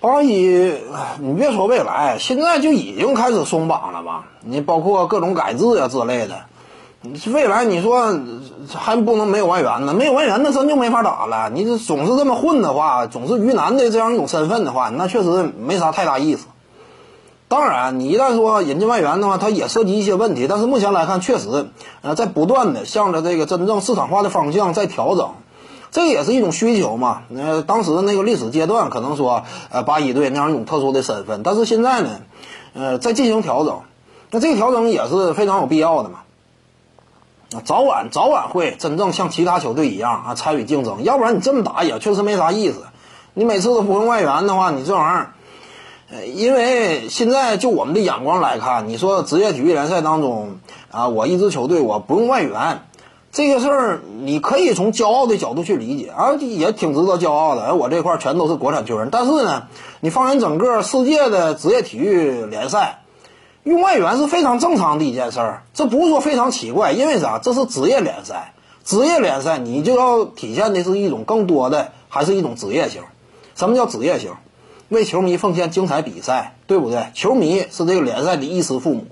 八一，你别说未来，现在就已经开始松绑了吧？你包括各种改制呀之类的，未来你说还不能没有外援呢？没有外援那真就没法打了。你这总是这么混的话，总是鱼腩的这样一种身份的话，那确实没啥太大意思。当然，你一旦说引进外援的话，它也涉及一些问题。但是目前来看，确实，呃，在不断的向着这个真正市场化的方向在调整。这也是一种需求嘛？呃，当时的那个历史阶段可能说，呃，八一队那样一种特殊的身份，但是现在呢，呃，在进行调整，那这个调整也是非常有必要的嘛。早晚早晚会真正像其他球队一样啊参与竞争，要不然你这么打也确实没啥意思。你每次都不用外援的话，你这玩意儿，呃，因为现在就我们的眼光来看，你说职业体育联赛当中啊，我一支球队我不用外援。这个事儿你可以从骄傲的角度去理解啊，也挺值得骄傲的。哎，我这块全都是国产球员，但是呢，你放眼整个世界的职业体育联赛，用外援是非常正常的一件事儿，这不是说非常奇怪，因为啥？这是职业联赛，职业联赛你就要体现的是一种更多的，还是一种职业性？什么叫职业性？为球迷奉献精彩比赛，对不对？球迷是这个联赛的衣食父母，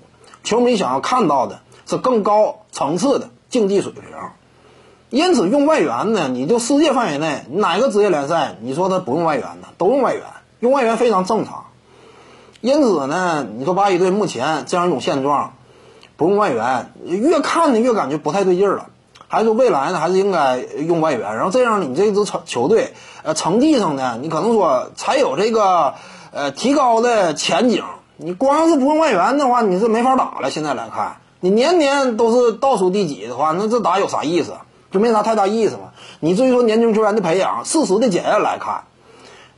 球迷想要看到的是更高层次的。竞技水平，因此用外援呢，你就世界范围内哪个职业联赛，你说他不用外援呢？都用外援，用外援非常正常。因此呢，你说八一队目前这样一种现状，不用外援，越看呢越感觉不太对劲儿了。还是说未来呢，还是应该用外援，然后这样你这支球球队，呃，成绩上呢，你可能说才有这个呃提高的前景。你光是不用外援的话，你是没法打了。现在来看。你年年都是倒数第几的话，那这打有啥意思？就没啥太大意思嘛。你至于说年轻球员的培养，事实的检验来看，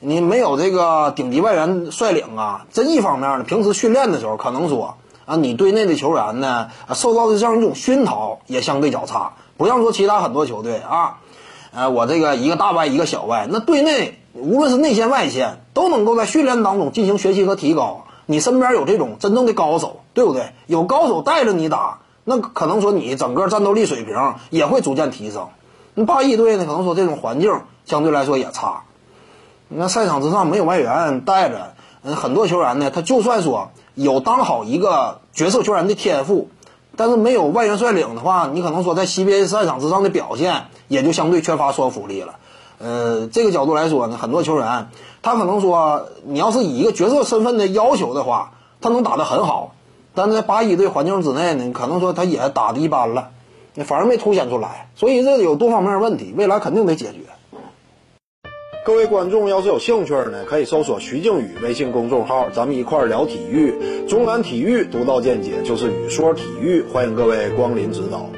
你没有这个顶级外援率领啊，这一方面呢，平时训练的时候可能说啊，你队内的球员呢，受到的这样一种熏陶也相对较差，不像说其他很多球队啊，呃，我这个一个大外一个小外，那队内无论是内线外线都能够在训练当中进行学习和提高。你身边有这种真正的高手，对不对？有高手带着你打，那可能说你整个战斗力水平也会逐渐提升。那八一队呢，可能说这种环境相对来说也差。你看赛场之上没有外援带着，很多球员呢，他就算说有当好一个角色球员的天赋，但是没有外援率领的话，你可能说在 CBA 赛场之上的表现也就相对缺乏说服力了。呃，这个角度来说呢，很多球员他可能说，你要是以一个角色身份的要求的话，他能打得很好，但在八一队环境之内呢，可能说他也打得一般了，反而没凸显出来，所以这有多方面问题，未来肯定得解决。各位观众要是有兴趣呢，可以搜索徐静宇微信公众号，咱们一块聊体育，中南体育独到见解就是语说体育，欢迎各位光临指导。